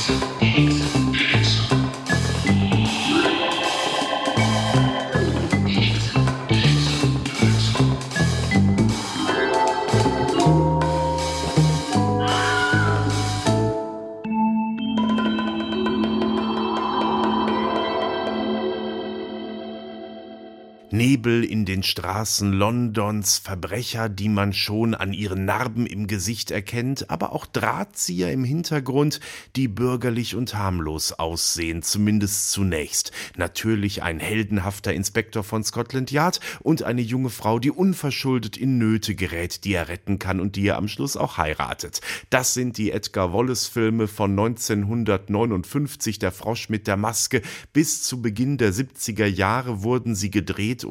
Peace. Nebel in den Straßen Londons, Verbrecher, die man schon an ihren Narben im Gesicht erkennt, aber auch Drahtzieher im Hintergrund, die bürgerlich und harmlos aussehen, zumindest zunächst. Natürlich ein heldenhafter Inspektor von Scotland Yard und eine junge Frau, die unverschuldet in Nöte gerät, die er retten kann und die er am Schluss auch heiratet. Das sind die Edgar Wallace-Filme von 1959, Der Frosch mit der Maske. Bis zu Beginn der 70er Jahre wurden sie gedreht steht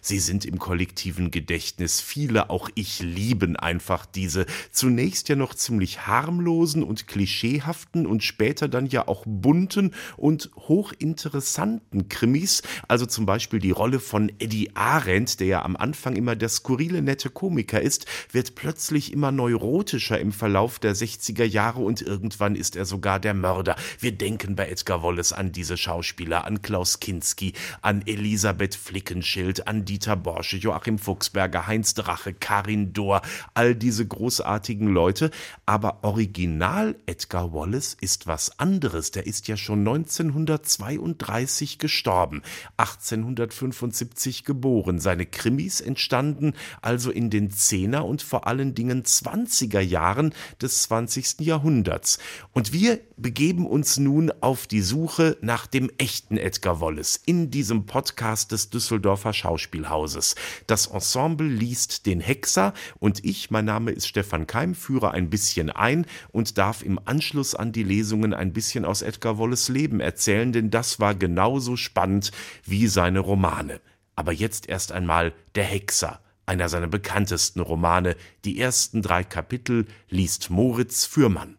sie sind im kollektiven Gedächtnis. Viele, auch ich, lieben einfach diese zunächst ja noch ziemlich harmlosen und klischeehaften und später dann ja auch bunten und hochinteressanten Krimis. Also zum Beispiel die Rolle von Eddie Arendt, der ja am Anfang immer der skurrile nette Komiker ist, wird plötzlich immer neurotischer im Verlauf der 60er Jahre und irgendwann ist er sogar der Mörder. Wir denken bei Edgar Wallace an diese Schauspieler, an Klaus Kinski, an Elisabeth Flickenstein, An Dieter Borsche, Joachim Fuchsberger, Heinz Drache, Karin Dohr, all diese großartigen Leute. Aber original Edgar Wallace ist was anderes. Der ist ja schon 1932 gestorben, 1875 geboren. Seine Krimis entstanden also in den 10er und vor allen Dingen 20er Jahren des 20. Jahrhunderts. Und wir begeben uns nun auf die Suche nach dem echten Edgar Wallace in diesem Podcast des Düsseldorfer Düsseldorfer Schauspielhauses. Das Ensemble liest den Hexer und ich, mein Name ist Stefan Keim, führe ein bisschen ein und darf im Anschluss an die Lesungen ein bisschen aus Edgar Wallace Leben erzählen, denn das war genauso spannend wie seine Romane. Aber jetzt erst einmal der Hexer einer seiner bekanntesten Romane. Die ersten drei Kapitel liest Moritz Fürmann.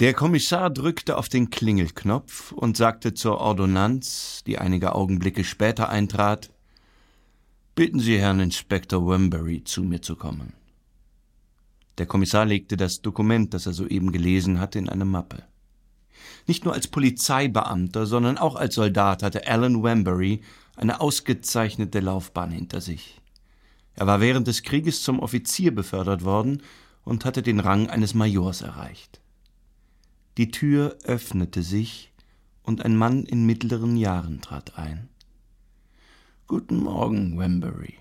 Der Kommissar drückte auf den Klingelknopf und sagte zur Ordonnanz, die einige Augenblicke später eintrat, Bitten Sie Herrn Inspektor Wembury, zu mir zu kommen. Der Kommissar legte das Dokument, das er soeben gelesen hatte, in eine Mappe. Nicht nur als Polizeibeamter, sondern auch als Soldat hatte Alan Wembury eine ausgezeichnete Laufbahn hinter sich. Er war während des Krieges zum Offizier befördert worden und hatte den Rang eines Majors erreicht. Die Tür öffnete sich, und ein Mann in mittleren Jahren trat ein. Guten Morgen, Wembury.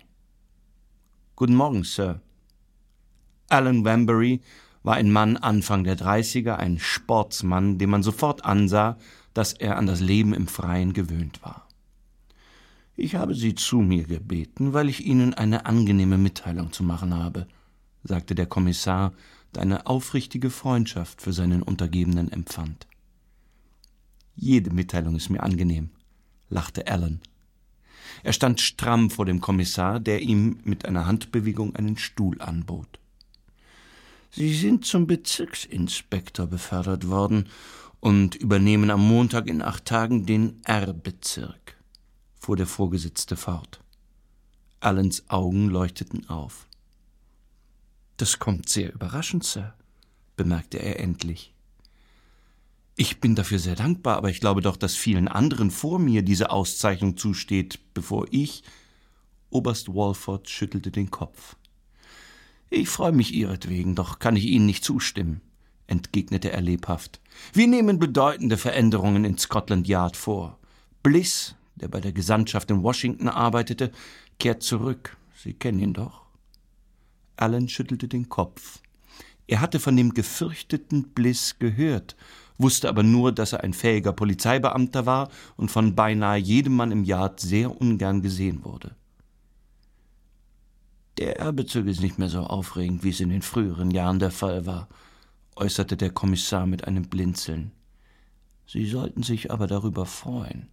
Guten Morgen, Sir. Alan Wembury war ein Mann Anfang der Dreißiger, ein Sportsmann, dem man sofort ansah, dass er an das Leben im Freien gewöhnt war. Ich habe Sie zu mir gebeten, weil ich Ihnen eine angenehme Mitteilung zu machen habe, sagte der Kommissar deine aufrichtige Freundschaft für seinen Untergebenen empfand. Jede Mitteilung ist mir angenehm, lachte Alan. Er stand stramm vor dem Kommissar, der ihm mit einer Handbewegung einen Stuhl anbot. Sie sind zum Bezirksinspektor befördert worden und übernehmen am Montag in acht Tagen den R-Bezirk, fuhr der Vorgesetzte fort. Allens Augen leuchteten auf. Das kommt sehr überraschend, Sir, bemerkte er endlich. Ich bin dafür sehr dankbar, aber ich glaube doch, dass vielen anderen vor mir diese Auszeichnung zusteht, bevor ich. Oberst Walford schüttelte den Kopf. Ich freue mich ihretwegen, doch kann ich Ihnen nicht zustimmen, entgegnete er lebhaft. Wir nehmen bedeutende Veränderungen in Scotland Yard vor. Bliss, der bei der Gesandtschaft in Washington arbeitete, kehrt zurück. Sie kennen ihn doch. Allen schüttelte den Kopf. Er hatte von dem gefürchteten Bliss gehört, wusste aber nur, dass er ein fähiger Polizeibeamter war und von beinahe jedem Mann im Yard sehr ungern gesehen wurde. Der Erbezug ist nicht mehr so aufregend, wie es in den früheren Jahren der Fall war, äußerte der Kommissar mit einem Blinzeln. Sie sollten sich aber darüber freuen.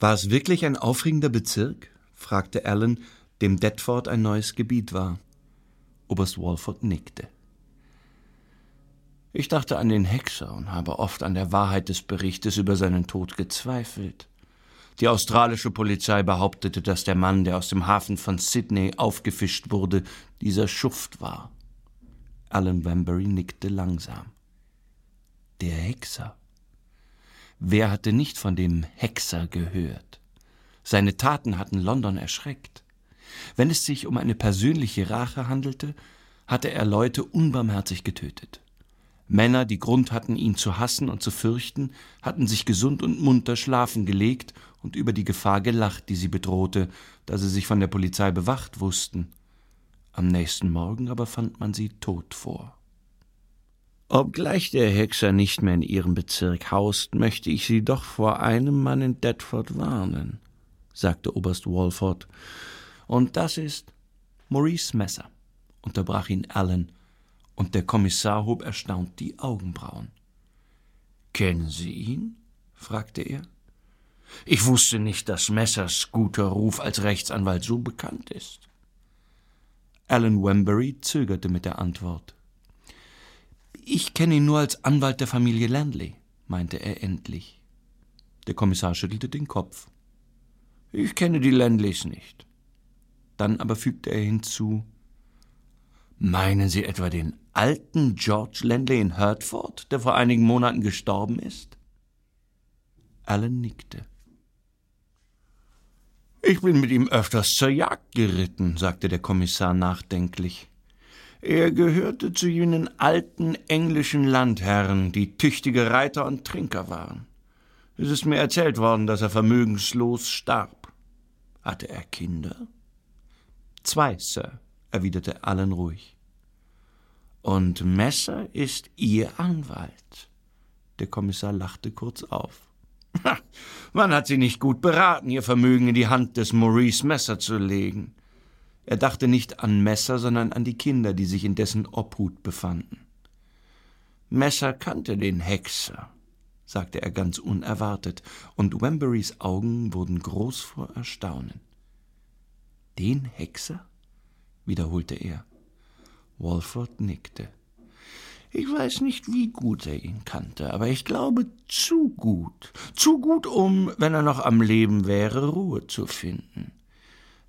War es wirklich ein aufregender Bezirk? fragte Allen, dem Detford ein neues Gebiet war. Oberst Walford nickte. Ich dachte an den Hexer und habe oft an der Wahrheit des Berichtes über seinen Tod gezweifelt. Die australische Polizei behauptete, dass der Mann, der aus dem Hafen von Sydney aufgefischt wurde, dieser Schuft war. Alan Wambury nickte langsam. Der Hexer. Wer hatte nicht von dem Hexer gehört? Seine Taten hatten London erschreckt. Wenn es sich um eine persönliche Rache handelte, hatte er Leute unbarmherzig getötet. Männer, die Grund hatten, ihn zu hassen und zu fürchten, hatten sich gesund und munter schlafen gelegt und über die Gefahr gelacht, die sie bedrohte, da sie sich von der Polizei bewacht wussten. Am nächsten Morgen aber fand man sie tot vor. Obgleich der Hexer nicht mehr in ihrem Bezirk haust, möchte ich Sie doch vor einem Mann in Deptford warnen, sagte Oberst Walford. Und das ist Maurice Messer, unterbrach ihn Allen, und der Kommissar hob erstaunt die Augenbrauen. Kennen Sie ihn? fragte er. Ich wusste nicht, dass Messers guter Ruf als Rechtsanwalt so bekannt ist. Alan Wembury zögerte mit der Antwort. Ich kenne ihn nur als Anwalt der Familie Landley, meinte er endlich. Der Kommissar schüttelte den Kopf. Ich kenne die Landleys nicht. Dann aber fügte er hinzu Meinen Sie etwa den alten George Landley in Hertford, der vor einigen Monaten gestorben ist? Alan nickte. Ich bin mit ihm öfters zur Jagd geritten, sagte der Kommissar nachdenklich. Er gehörte zu jenen alten englischen Landherren, die tüchtige Reiter und Trinker waren. Es ist mir erzählt worden, dass er vermögenslos starb. Hatte er Kinder? Zwei, Sir, erwiderte Allen ruhig. Und Messer ist Ihr Anwalt. Der Kommissar lachte kurz auf. Man hat sie nicht gut beraten, ihr Vermögen in die Hand des Maurice Messer zu legen. Er dachte nicht an Messer, sondern an die Kinder, die sich in dessen Obhut befanden. Messer kannte den Hexer, sagte er ganz unerwartet, und Wemburys Augen wurden groß vor Erstaunen. Den Hexer? wiederholte er. Walford nickte. Ich weiß nicht, wie gut er ihn kannte, aber ich glaube zu gut. Zu gut, um, wenn er noch am Leben wäre, Ruhe zu finden.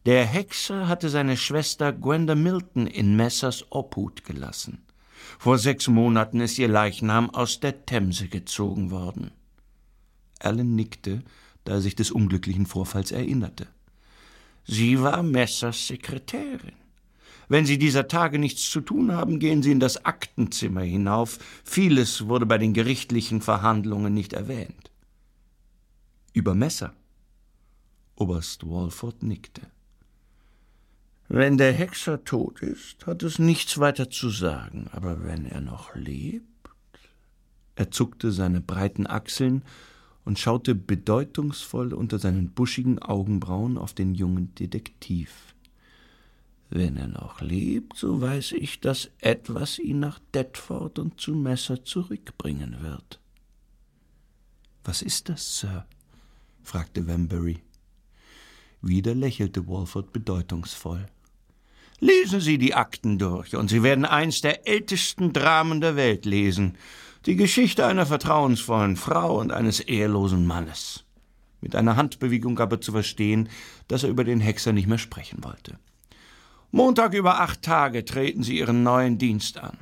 Der Hexer hatte seine Schwester Gwenda Milton in Messers Obhut gelassen. Vor sechs Monaten ist ihr Leichnam aus der Themse gezogen worden. Alan nickte, da er sich des unglücklichen Vorfalls erinnerte. Sie war Messers Sekretärin. Wenn Sie dieser Tage nichts zu tun haben, gehen Sie in das Aktenzimmer hinauf. Vieles wurde bei den gerichtlichen Verhandlungen nicht erwähnt. Über Messer. Oberst Walford nickte. Wenn der Hexer tot ist, hat es nichts weiter zu sagen, aber wenn er noch lebt. Er zuckte seine breiten Achseln und schaute bedeutungsvoll unter seinen buschigen Augenbrauen auf den jungen Detektiv. Wenn er noch lebt, so weiß ich, dass etwas ihn nach Detford und zu Messer zurückbringen wird. Was ist das, Sir? fragte Wembury. Wieder lächelte Walford bedeutungsvoll. Lesen Sie die Akten durch, und Sie werden eins der ältesten Dramen der Welt lesen. Die Geschichte einer vertrauensvollen Frau und eines ehelosen Mannes. Mit einer Handbewegung gab er zu verstehen, dass er über den Hexer nicht mehr sprechen wollte. Montag über acht Tage treten Sie Ihren neuen Dienst an.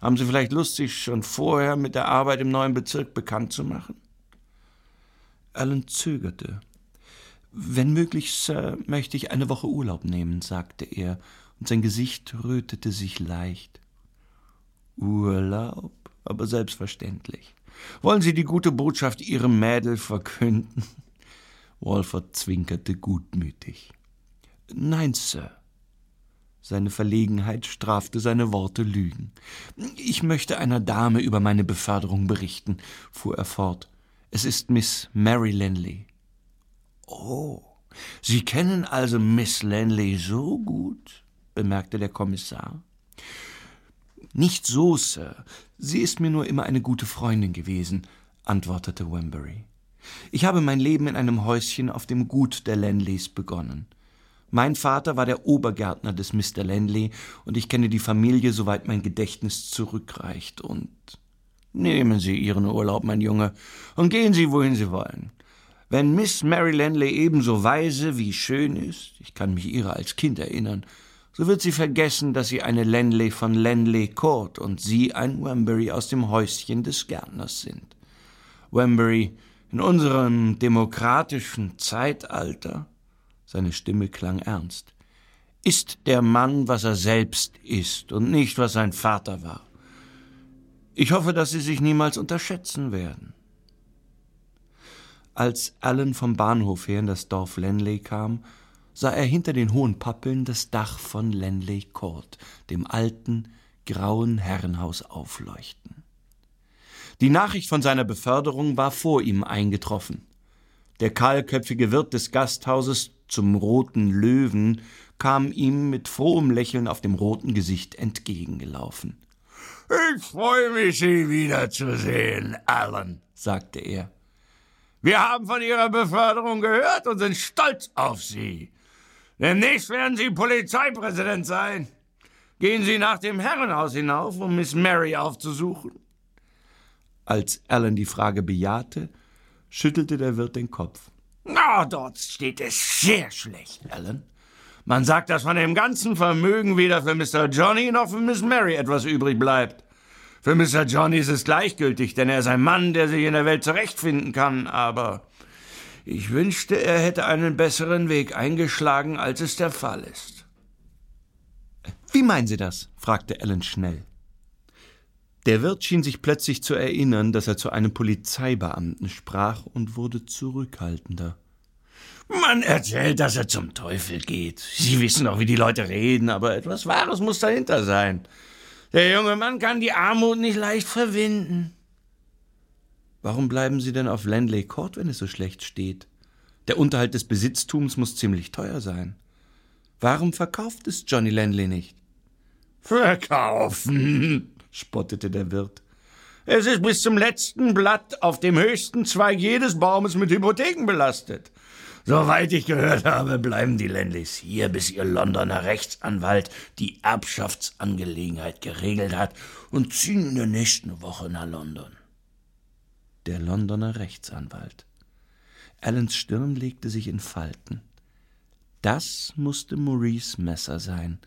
Haben Sie vielleicht Lust, sich schon vorher mit der Arbeit im neuen Bezirk bekannt zu machen? Alan zögerte. Wenn möglich, Sir, möchte ich eine Woche Urlaub nehmen, sagte er, und sein Gesicht rötete sich leicht. Urlaub, aber selbstverständlich. Wollen Sie die gute Botschaft Ihrem Mädel verkünden? Walford zwinkerte gutmütig. Nein, Sir. Seine Verlegenheit strafte seine Worte Lügen. Ich möchte einer Dame über meine Beförderung berichten, fuhr er fort. Es ist Miss Mary Lanley. Oh, Sie kennen also Miss Lanley so gut? Bemerkte der Kommissar. Nicht so, Sir. Sie ist mir nur immer eine gute Freundin gewesen, antwortete Wembury. Ich habe mein Leben in einem Häuschen auf dem Gut der Lanleys begonnen. Mein Vater war der Obergärtner des Mr. Landley und ich kenne die Familie, soweit mein Gedächtnis zurückreicht. Und nehmen Sie Ihren Urlaub, mein Junge, und gehen Sie, wohin Sie wollen. Wenn Miss Mary Lanley ebenso weise wie schön ist, ich kann mich ihrer als Kind erinnern, so wird sie vergessen, dass sie eine Lanley von Lanley Court und sie ein Wembury aus dem Häuschen des Gärtners sind. Wembury in unserem demokratischen Zeitalter, seine Stimme klang ernst, ist der Mann, was er selbst ist und nicht, was sein Vater war. Ich hoffe, dass Sie sich niemals unterschätzen werden. Als Allen vom Bahnhof her in das Dorf Lenley kam, sah er hinter den hohen Pappeln das Dach von Lenley Court, dem alten, grauen Herrenhaus, aufleuchten. Die Nachricht von seiner Beförderung war vor ihm eingetroffen. Der kahlköpfige Wirt des Gasthauses zum Roten Löwen kam ihm mit frohem Lächeln auf dem roten Gesicht entgegengelaufen. Ich freue mich, Sie wiederzusehen, Alan, sagte er. Wir haben von Ihrer Beförderung gehört und sind stolz auf Sie. Demnächst werden Sie Polizeipräsident sein. Gehen Sie nach dem Herrenhaus hinauf, um Miss Mary aufzusuchen. Als Alan die Frage bejahte, schüttelte der Wirt den Kopf. Na, dort steht es sehr schlecht, Alan. Man sagt, dass von dem ganzen Vermögen weder für Mr. Johnny noch für Miss Mary etwas übrig bleibt. Für Mr. Johnny ist es gleichgültig, denn er ist ein Mann, der sich in der Welt zurechtfinden kann, aber ich wünschte, er hätte einen besseren Weg eingeschlagen, als es der Fall ist. Wie meinen Sie das? fragte Ellen schnell. Der Wirt schien sich plötzlich zu erinnern, dass er zu einem Polizeibeamten sprach und wurde zurückhaltender. Man erzählt, dass er zum Teufel geht. Sie wissen doch, wie die Leute reden, aber etwas Wahres muss dahinter sein. Der junge Mann kann die Armut nicht leicht verwinden. Warum bleiben Sie denn auf Landley Court, wenn es so schlecht steht? Der Unterhalt des Besitztums muss ziemlich teuer sein. Warum verkauft es Johnny Landley nicht? Verkaufen, spottete der Wirt. Es ist bis zum letzten Blatt auf dem höchsten Zweig jedes Baumes mit Hypotheken belastet. Soweit ich gehört habe, bleiben die Landleys hier, bis ihr Londoner Rechtsanwalt die Erbschaftsangelegenheit geregelt hat und ziehen in der nächsten Woche nach London der Londoner Rechtsanwalt. Allens Stirn legte sich in Falten. Das musste Maurice Messer sein,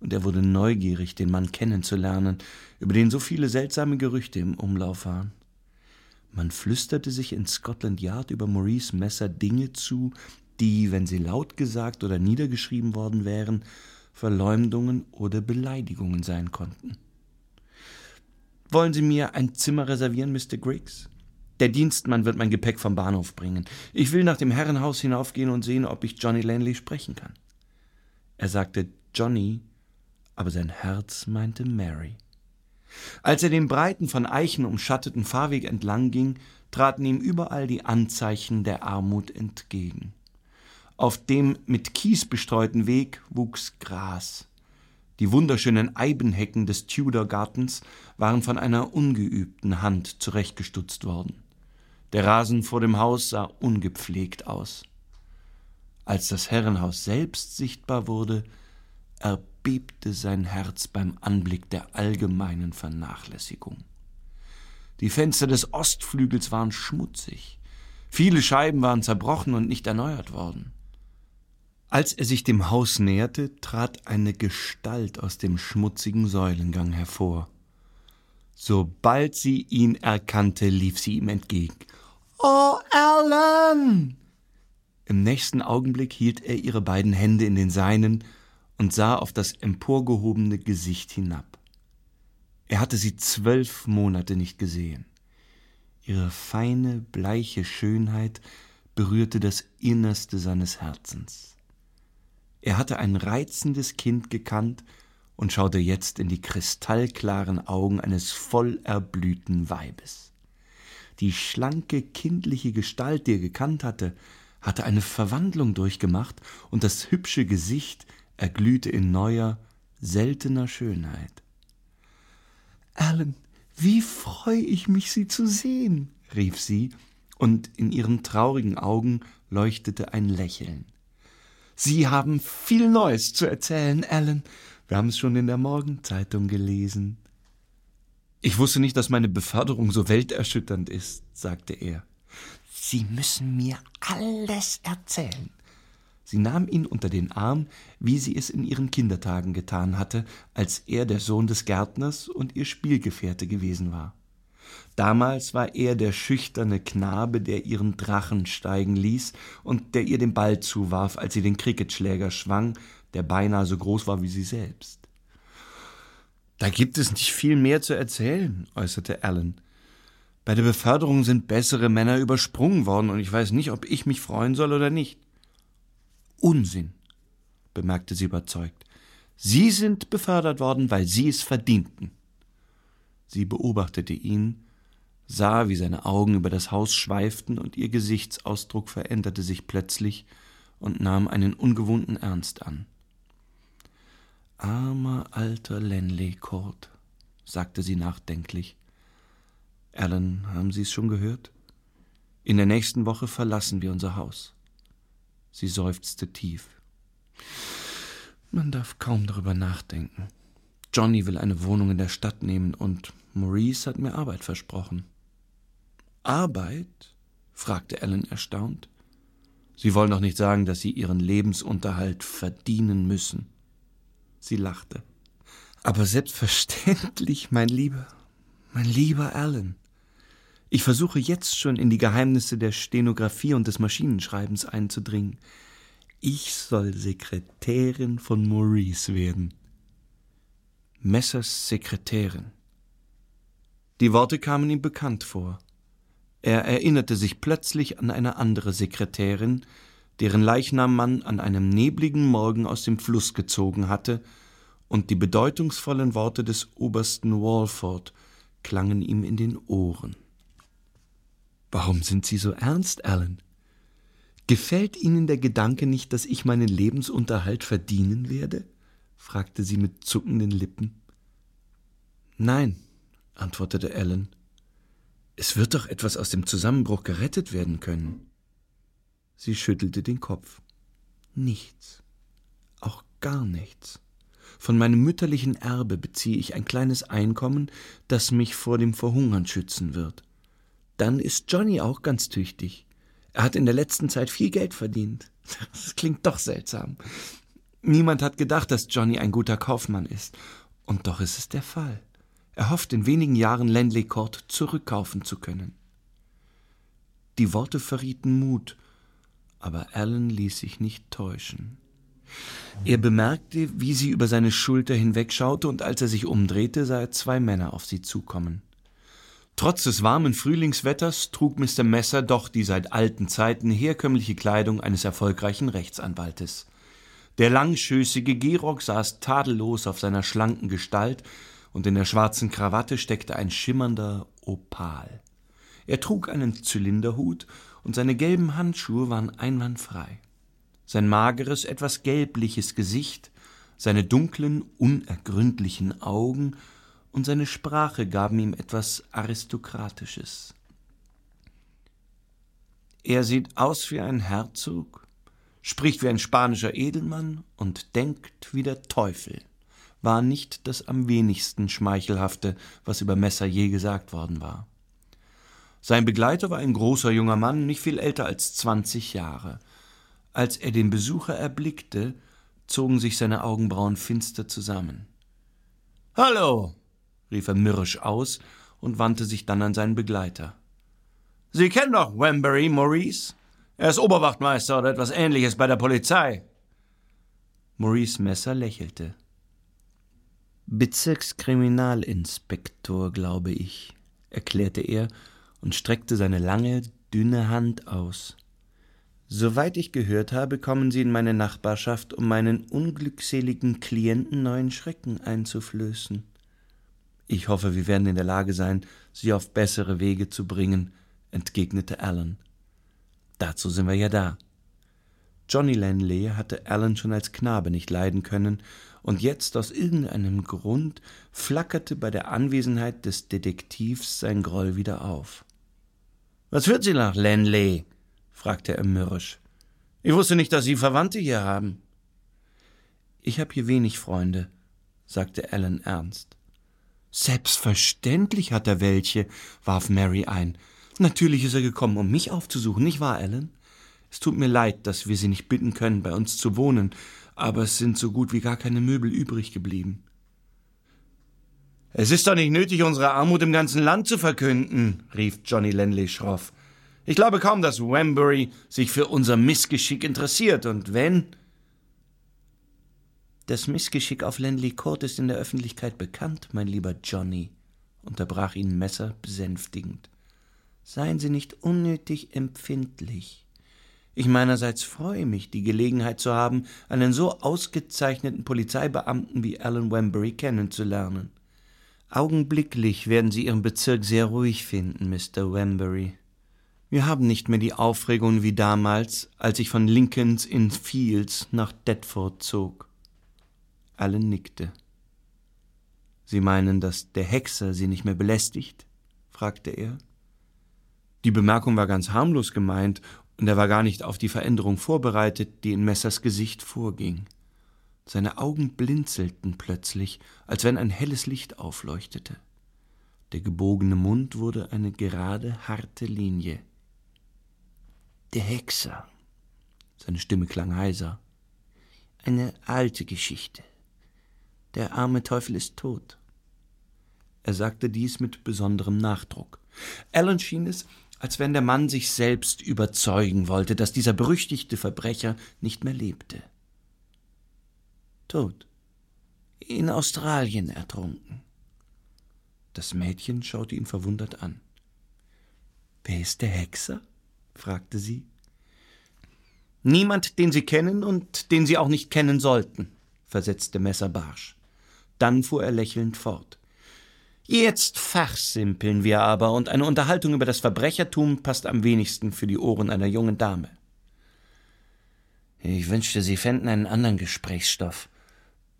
und er wurde neugierig, den Mann kennenzulernen, über den so viele seltsame Gerüchte im Umlauf waren. Man flüsterte sich in Scotland Yard über Maurice Messer Dinge zu, die, wenn sie laut gesagt oder niedergeschrieben worden wären, Verleumdungen oder Beleidigungen sein konnten. Wollen Sie mir ein Zimmer reservieren, Mr. Griggs? Der Dienstmann wird mein Gepäck vom Bahnhof bringen. Ich will nach dem Herrenhaus hinaufgehen und sehen, ob ich Johnny Lanley sprechen kann. Er sagte Johnny, aber sein Herz meinte Mary. Als er den breiten, von Eichen umschatteten Fahrweg entlang ging, traten ihm überall die Anzeichen der Armut entgegen. Auf dem mit Kies bestreuten Weg wuchs Gras. Die wunderschönen Eibenhecken des Tudor-Gartens waren von einer ungeübten Hand zurechtgestutzt worden. Der Rasen vor dem Haus sah ungepflegt aus. Als das Herrenhaus selbst sichtbar wurde, erbebte sein Herz beim Anblick der allgemeinen Vernachlässigung. Die Fenster des Ostflügels waren schmutzig, viele Scheiben waren zerbrochen und nicht erneuert worden. Als er sich dem Haus näherte, trat eine Gestalt aus dem schmutzigen Säulengang hervor. Sobald sie ihn erkannte, lief sie ihm entgegen. Oh, Alan! Im nächsten Augenblick hielt er ihre beiden Hände in den seinen und sah auf das emporgehobene Gesicht hinab. Er hatte sie zwölf Monate nicht gesehen. Ihre feine, bleiche Schönheit berührte das Innerste seines Herzens. Er hatte ein reizendes Kind gekannt und schaute jetzt in die kristallklaren Augen eines voll erblühten Weibes. Die schlanke, kindliche Gestalt, die er gekannt hatte, hatte eine Verwandlung durchgemacht, und das hübsche Gesicht erglühte in neuer, seltener Schönheit. Alan, wie freue ich mich, Sie zu sehen, rief sie, und in ihren traurigen Augen leuchtete ein Lächeln. Sie haben viel Neues zu erzählen, Alan. Wir haben es schon in der Morgenzeitung gelesen. Ich wusste nicht, dass meine Beförderung so welterschütternd ist, sagte er. Sie müssen mir alles erzählen. Sie nahm ihn unter den Arm, wie sie es in ihren Kindertagen getan hatte, als er der Sohn des Gärtners und ihr Spielgefährte gewesen war. Damals war er der schüchterne Knabe, der ihren Drachen steigen ließ und der ihr den Ball zuwarf, als sie den Cricketschläger schwang, der beinahe so groß war wie sie selbst. Da gibt es nicht viel mehr zu erzählen, äußerte Alan. Bei der Beförderung sind bessere Männer übersprungen worden, und ich weiß nicht, ob ich mich freuen soll oder nicht. Unsinn, bemerkte sie überzeugt. Sie sind befördert worden, weil Sie es verdienten. Sie beobachtete ihn, sah, wie seine Augen über das Haus schweiften, und ihr Gesichtsausdruck veränderte sich plötzlich und nahm einen ungewohnten Ernst an. Armer alter Lenley Court, sagte sie nachdenklich. Alan, haben Sie es schon gehört? In der nächsten Woche verlassen wir unser Haus. Sie seufzte tief. Man darf kaum darüber nachdenken. Johnny will eine Wohnung in der Stadt nehmen und Maurice hat mir Arbeit versprochen. Arbeit? fragte Ellen erstaunt. Sie wollen doch nicht sagen, dass Sie Ihren Lebensunterhalt verdienen müssen. Sie lachte. Aber selbstverständlich, mein Lieber, mein lieber Alan. Ich versuche jetzt schon in die Geheimnisse der Stenografie und des Maschinenschreibens einzudringen. Ich soll Sekretärin von Maurice werden. Messers Sekretärin. Die Worte kamen ihm bekannt vor. Er erinnerte sich plötzlich an eine andere Sekretärin, deren Leichnam man an einem nebligen Morgen aus dem Fluss gezogen hatte, und die bedeutungsvollen Worte des Obersten Walford klangen ihm in den Ohren. Warum sind Sie so ernst, Alan? Gefällt Ihnen der Gedanke nicht, dass ich meinen Lebensunterhalt verdienen werde? fragte sie mit zuckenden Lippen. Nein, antwortete Alan. Es wird doch etwas aus dem Zusammenbruch gerettet werden können. Sie schüttelte den Kopf. Nichts. Auch gar nichts. Von meinem mütterlichen Erbe beziehe ich ein kleines Einkommen, das mich vor dem Verhungern schützen wird. Dann ist Johnny auch ganz tüchtig. Er hat in der letzten Zeit viel Geld verdient. Das klingt doch seltsam. Niemand hat gedacht, dass Johnny ein guter Kaufmann ist. Und doch ist es der Fall. Er hofft, in wenigen Jahren Landley Court zurückkaufen zu können. Die Worte verrieten Mut, aber Alan ließ sich nicht täuschen. Er bemerkte, wie sie über seine Schulter hinwegschaute, und als er sich umdrehte, sah er zwei Männer auf sie zukommen. Trotz des warmen Frühlingswetters trug Mr. Messer doch die seit alten Zeiten herkömmliche Kleidung eines erfolgreichen Rechtsanwaltes. Der langschößige Gehrock saß tadellos auf seiner schlanken Gestalt, und in der schwarzen Krawatte steckte ein schimmernder Opal. Er trug einen Zylinderhut, und seine gelben Handschuhe waren einwandfrei. Sein mageres, etwas gelbliches Gesicht, seine dunklen, unergründlichen Augen und seine Sprache gaben ihm etwas Aristokratisches. Er sieht aus wie ein Herzog, spricht wie ein spanischer Edelmann und denkt wie der Teufel, war nicht das am wenigsten Schmeichelhafte, was über Messer je gesagt worden war. Sein Begleiter war ein großer junger Mann, nicht viel älter als zwanzig Jahre. Als er den Besucher erblickte, zogen sich seine Augenbrauen finster zusammen. Hallo, rief er mürrisch aus und wandte sich dann an seinen Begleiter. Sie kennen doch Wembury, Maurice? Er ist Oberwachtmeister oder etwas ähnliches bei der Polizei. Maurice Messer lächelte. Bezirkskriminalinspektor, glaube ich, erklärte er und streckte seine lange, dünne Hand aus. Soweit ich gehört habe, kommen Sie in meine Nachbarschaft, um meinen unglückseligen Klienten neuen Schrecken einzuflößen. Ich hoffe, wir werden in der Lage sein, sie auf bessere Wege zu bringen, entgegnete Alan. Dazu sind wir ja da. Johnny Lanley hatte Alan schon als Knabe nicht leiden können, und jetzt aus irgendeinem Grund flackerte bei der Anwesenheit des Detektivs sein Groll wieder auf. Was führt Sie nach Lanley? fragte er mürrisch. Ich wusste nicht, dass Sie Verwandte hier haben. Ich habe hier wenig Freunde, sagte Alan ernst. Selbstverständlich hat er welche, warf Mary ein. Natürlich ist er gekommen, um mich aufzusuchen, nicht wahr, Alan? Es tut mir leid, dass wir Sie nicht bitten können, bei uns zu wohnen, aber es sind so gut wie gar keine Möbel übrig geblieben. Es ist doch nicht nötig, unsere Armut im ganzen Land zu verkünden, rief Johnny Lenley schroff. Ich glaube kaum, dass Wembury sich für unser Missgeschick interessiert, und wenn. Das Missgeschick auf Lenley Court ist in der Öffentlichkeit bekannt, mein lieber Johnny, unterbrach ihn Messer besänftigend. Seien Sie nicht unnötig empfindlich. Ich meinerseits freue mich, die Gelegenheit zu haben, einen so ausgezeichneten Polizeibeamten wie Alan Wembury kennenzulernen. Augenblicklich werden Sie Ihren Bezirk sehr ruhig finden, Mr. Wembury. Wir haben nicht mehr die Aufregung wie damals, als ich von Lincolns in Fields nach Deptford zog. Alan nickte. Sie meinen, dass der Hexer Sie nicht mehr belästigt? fragte er. Die Bemerkung war ganz harmlos gemeint, und er war gar nicht auf die Veränderung vorbereitet, die in Messers Gesicht vorging. Seine Augen blinzelten plötzlich, als wenn ein helles Licht aufleuchtete. Der gebogene Mund wurde eine gerade, harte Linie. Der Hexer. Seine Stimme klang heiser. Eine alte Geschichte. Der arme Teufel ist tot. Er sagte dies mit besonderem Nachdruck. Alan schien es, als wenn der Mann sich selbst überzeugen wollte, dass dieser berüchtigte Verbrecher nicht mehr lebte tot. In Australien ertrunken. Das Mädchen schaute ihn verwundert an. Wer ist der Hexer? fragte sie. Niemand, den Sie kennen und den Sie auch nicht kennen sollten, versetzte Messer barsch. Dann fuhr er lächelnd fort. Jetzt fachsimpeln wir aber, und eine Unterhaltung über das Verbrechertum passt am wenigsten für die Ohren einer jungen Dame. Ich wünschte, Sie fänden einen anderen Gesprächsstoff,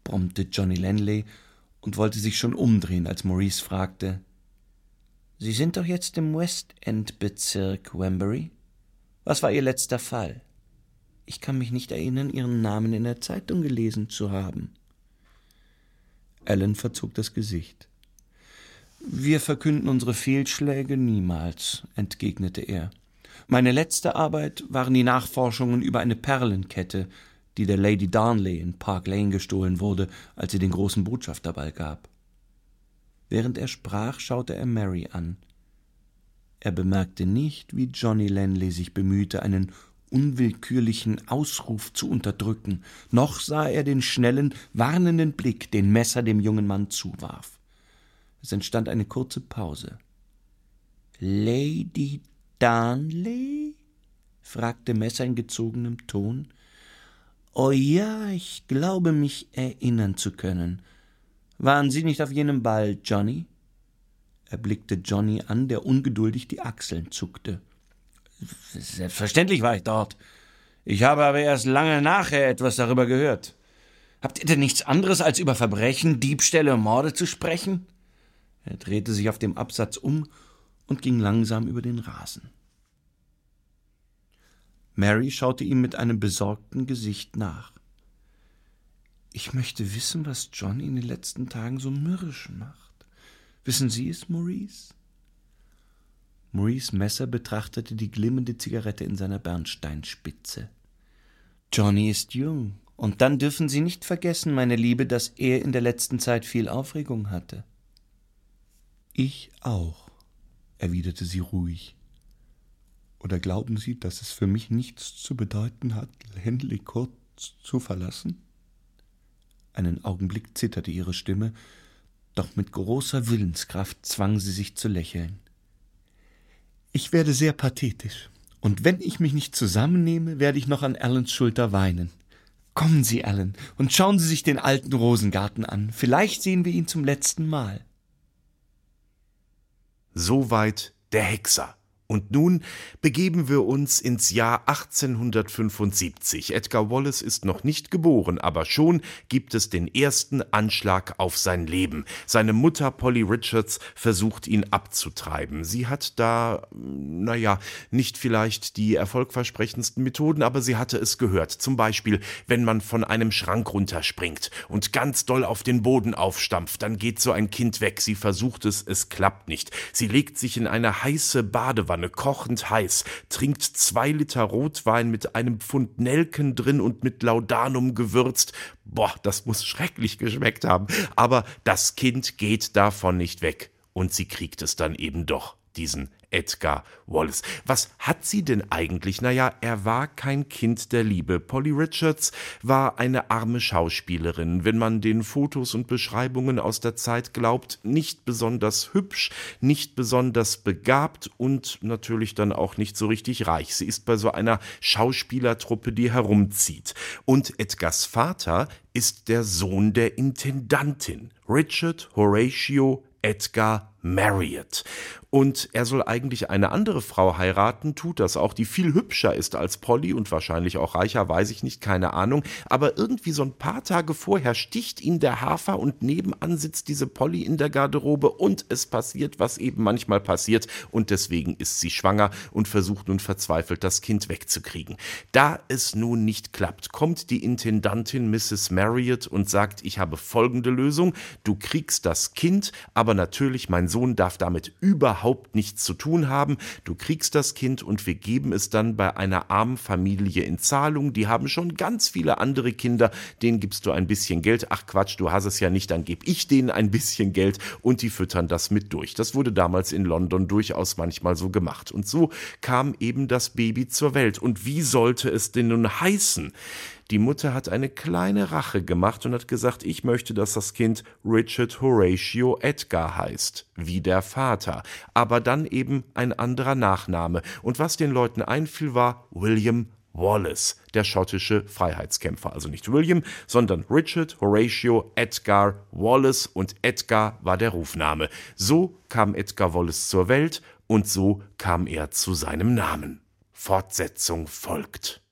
brummte Johnny Lenley und wollte sich schon umdrehen, als Maurice fragte Sie sind doch jetzt im West End Bezirk, Wembury? Was war Ihr letzter Fall? Ich kann mich nicht erinnern, Ihren Namen in der Zeitung gelesen zu haben. Alan verzog das Gesicht. Wir verkünden unsere Fehlschläge niemals, entgegnete er. Meine letzte Arbeit waren die Nachforschungen über eine Perlenkette, die der Lady Darnley in Park Lane gestohlen wurde, als sie den großen Botschafterball gab. Während er sprach, schaute er Mary an. Er bemerkte nicht, wie Johnny Lanley sich bemühte, einen unwillkürlichen Ausruf zu unterdrücken, noch sah er den schnellen, warnenden Blick, den Messer dem jungen Mann zuwarf. Es entstand eine kurze Pause. Lady Darnley? fragte Messer in gezogenem Ton. Oh ja, ich glaube mich erinnern zu können. Waren Sie nicht auf jenem Ball, Johnny? Er blickte Johnny an, der ungeduldig die Achseln zuckte. Selbstverständlich war ich dort. Ich habe aber erst lange nachher etwas darüber gehört. Habt ihr denn nichts anderes als über Verbrechen, Diebstähle und Morde zu sprechen? Er drehte sich auf dem Absatz um und ging langsam über den Rasen. Mary schaute ihm mit einem besorgten Gesicht nach. Ich möchte wissen, was John in den letzten Tagen so mürrisch macht. Wissen Sie es, Maurice? Maurice Messer betrachtete die glimmende Zigarette in seiner Bernsteinspitze. Johnny ist jung, und dann dürfen Sie nicht vergessen, meine Liebe, dass er in der letzten Zeit viel Aufregung hatte. Ich auch, erwiderte sie ruhig. Oder glauben Sie, dass es für mich nichts zu bedeuten hat, Henley Court zu verlassen? Einen Augenblick zitterte ihre Stimme, doch mit großer Willenskraft zwang sie sich zu lächeln. Ich werde sehr pathetisch, und wenn ich mich nicht zusammennehme, werde ich noch an Allens Schulter weinen. Kommen Sie, Allen, und schauen Sie sich den alten Rosengarten an. Vielleicht sehen wir ihn zum letzten Mal. Soweit der Hexer. Und nun begeben wir uns ins Jahr 1875. Edgar Wallace ist noch nicht geboren, aber schon gibt es den ersten Anschlag auf sein Leben. Seine Mutter Polly Richards versucht ihn abzutreiben. Sie hat da, naja, nicht vielleicht die erfolgversprechendsten Methoden, aber sie hatte es gehört. Zum Beispiel, wenn man von einem Schrank runterspringt und ganz doll auf den Boden aufstampft, dann geht so ein Kind weg. Sie versucht es, es klappt nicht. Sie legt sich in eine heiße Badewanne Badewanne, kochend heiß, trinkt zwei Liter Rotwein mit einem Pfund Nelken drin und mit Laudanum gewürzt. Boah, das muss schrecklich geschmeckt haben. Aber das Kind geht davon nicht weg. Und sie kriegt es dann eben doch, diesen Edgar Wallace. Was hat sie denn eigentlich? Naja, er war kein Kind der Liebe. Polly Richards war eine arme Schauspielerin, wenn man den Fotos und Beschreibungen aus der Zeit glaubt, nicht besonders hübsch, nicht besonders begabt und natürlich dann auch nicht so richtig reich. Sie ist bei so einer Schauspielertruppe, die herumzieht. Und Edgars Vater ist der Sohn der Intendantin, Richard Horatio Edgar Marriott. Und er soll eigentlich eine andere Frau heiraten, tut das auch, die viel hübscher ist als Polly und wahrscheinlich auch reicher, weiß ich nicht, keine Ahnung. Aber irgendwie so ein paar Tage vorher sticht ihn der Hafer und nebenan sitzt diese Polly in der Garderobe und es passiert, was eben manchmal passiert und deswegen ist sie schwanger und versucht nun verzweifelt, das Kind wegzukriegen. Da es nun nicht klappt, kommt die Intendantin Mrs. Marriott und sagt, ich habe folgende Lösung, du kriegst das Kind, aber natürlich mein Sohn darf damit überhaupt nichts zu tun haben. Du kriegst das Kind und wir geben es dann bei einer armen Familie in Zahlung. Die haben schon ganz viele andere Kinder. Denen gibst du ein bisschen Geld. Ach Quatsch, du hast es ja nicht, dann gebe ich denen ein bisschen Geld und die füttern das mit durch. Das wurde damals in London durchaus manchmal so gemacht. Und so kam eben das Baby zur Welt. Und wie sollte es denn nun heißen? Die Mutter hat eine kleine Rache gemacht und hat gesagt, ich möchte, dass das Kind Richard Horatio Edgar heißt, wie der Vater, aber dann eben ein anderer Nachname. Und was den Leuten einfiel, war William Wallace, der schottische Freiheitskämpfer. Also nicht William, sondern Richard Horatio Edgar Wallace und Edgar war der Rufname. So kam Edgar Wallace zur Welt und so kam er zu seinem Namen. Fortsetzung folgt.